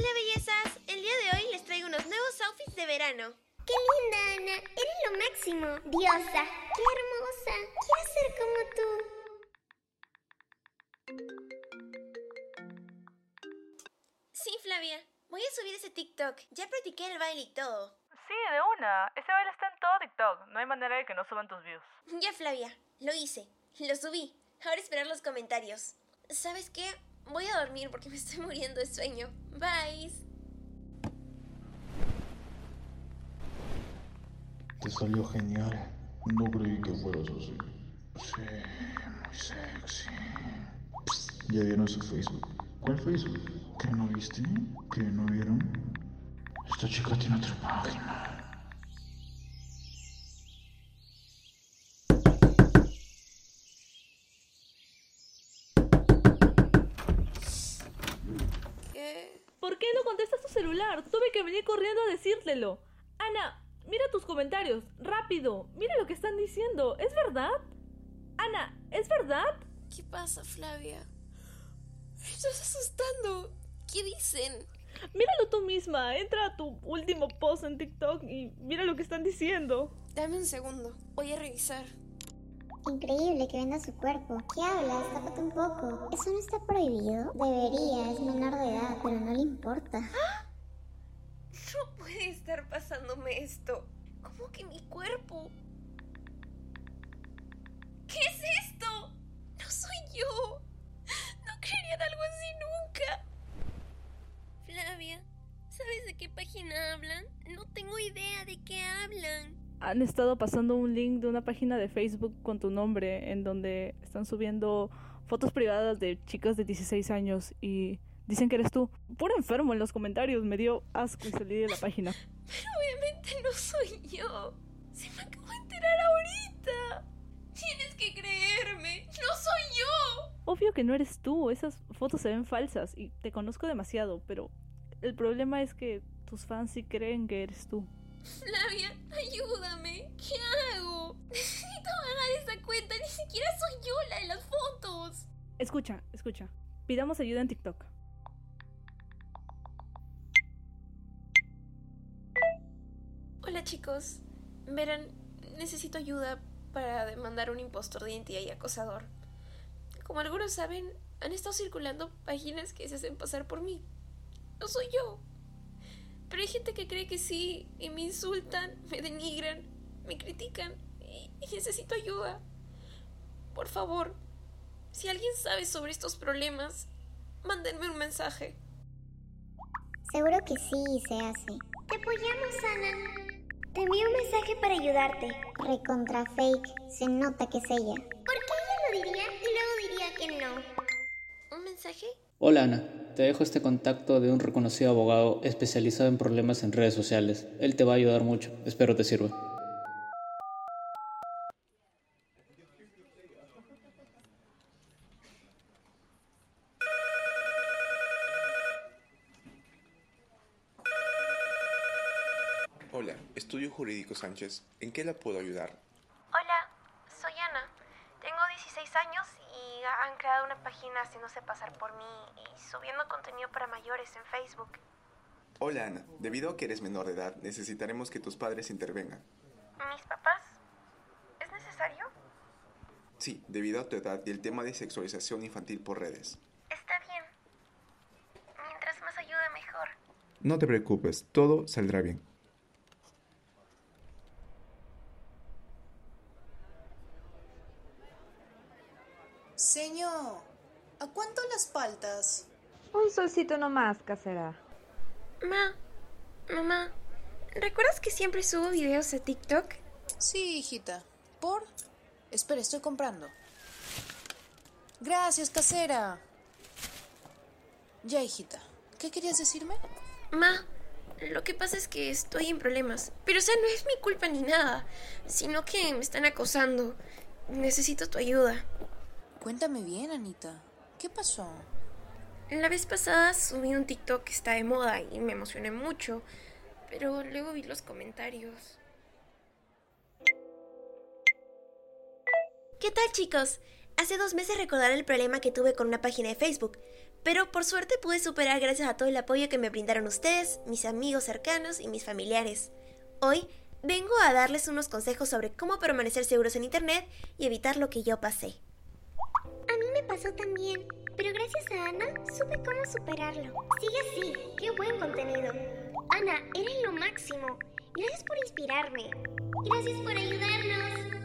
Hola bellezas, el día de hoy les traigo unos nuevos outfits de verano. ¡Qué linda, Ana! Eres lo máximo. Diosa. ¡Qué hermosa! Quiero ser como tú. Sí, Flavia. Voy a subir ese TikTok. Ya practiqué el baile y todo. Sí, de una. Ese baile está en todo TikTok. No hay manera de que no suban tus views. Ya, Flavia. Lo hice. Lo subí. Ahora esperar los comentarios. ¿Sabes qué? Voy a dormir porque me estoy muriendo de sueño. Bye. Te salió genial. No creí que fueras así. Sí, muy sexy. ¿Ya vieron su Facebook? ¿Cuál Facebook? ¿Que no viste? ¿Que no vieron? Esta chica tiene otra página. ¿Por qué no contestas tu celular? Tuve que venir corriendo a decírtelo. Ana, mira tus comentarios. Rápido. Mira lo que están diciendo. ¿Es verdad? Ana, ¿es verdad? ¿Qué pasa, Flavia? Me estás asustando. ¿Qué dicen? Míralo tú misma. Entra a tu último post en TikTok y mira lo que están diciendo. Dame un segundo. Voy a revisar. Increíble que venda su cuerpo. ¿Qué hablas? Tápate un poco. ¿Eso no está prohibido? Debería, es menor de edad, pero no le importa. No puede estar pasándome esto. ¿Cómo que mi cuerpo? ¿Qué es esto? No soy yo. No creería en algo así nunca. Flavia, ¿sabes de qué página hablan? No tengo idea de qué hablan han estado pasando un link de una página de Facebook con tu nombre en donde están subiendo fotos privadas de chicas de 16 años y dicen que eres tú. Puro enfermo en los comentarios, me dio asco y salí de la página. Pero obviamente no soy yo. Se me acabó de enterar ahorita. Tienes que creerme. No soy yo. Obvio que no eres tú. Esas fotos se ven falsas y te conozco demasiado, pero el problema es que tus fans sí creen que eres tú. Flavia, ayúdame. ¿Qué hago? Necesito bajar esa cuenta. Ni siquiera soy yo la de las fotos. Escucha, escucha. Pidamos ayuda en TikTok. Hola chicos. Verán, necesito ayuda para demandar un impostor de identidad y acosador. Como algunos saben, han estado circulando páginas que se hacen pasar por mí. No soy yo. Pero hay gente que cree que sí y me insultan, me denigran, me critican y, necesito ayuda. Por favor, si alguien sabe sobre estos problemas, mándenme un mensaje. Seguro que sí se hace. Te apoyamos, Ana. Te envío un mensaje para ayudarte. Recontra fake. Se nota que es ella. Porque ella lo diría y luego diría que no. ¿Un mensaje? Hola Ana, te dejo este contacto de un reconocido abogado especializado en problemas en redes sociales. Él te va a ayudar mucho. Espero te sirva. Hola, Estudio Jurídico Sánchez. ¿En qué la puedo ayudar? Hola, soy Ana. Tengo 16 años y han creado una página haciéndose pasar por mí y subiendo contenido para mayores en Facebook. Hola Ana, debido a que eres menor de edad, necesitaremos que tus padres intervengan. ¿Mis papás? ¿Es necesario? Sí, debido a tu edad y el tema de sexualización infantil por redes. Está bien. Mientras más ayuda, mejor. No te preocupes, todo saldrá bien. Señor, ¿a cuánto las paltas? Un solcito nomás, casera. Ma, mamá, ¿recuerdas que siempre subo videos a TikTok? Sí, hijita. ¿Por? Espera, estoy comprando. Gracias, casera. Ya, hijita. ¿Qué querías decirme? Ma, lo que pasa es que estoy en problemas. Pero, o sea, no es mi culpa ni nada, sino que me están acosando. Necesito tu ayuda. Cuéntame bien, Anita. ¿Qué pasó? La vez pasada subí un TikTok que está de moda y me emocioné mucho, pero luego vi los comentarios. ¿Qué tal chicos? hace dos meses recordar el problema que tuve con una página de Facebook, pero por suerte pude superar gracias a todo el apoyo que me brindaron ustedes, mis amigos cercanos y mis familiares. Hoy vengo a darles unos consejos sobre cómo permanecer seguros en Internet y evitar lo que yo pasé. Pasó también, pero gracias a Ana supe cómo superarlo. Sigue así, qué buen contenido. Ana, eres lo máximo. Gracias por inspirarme. Gracias por ayudarnos.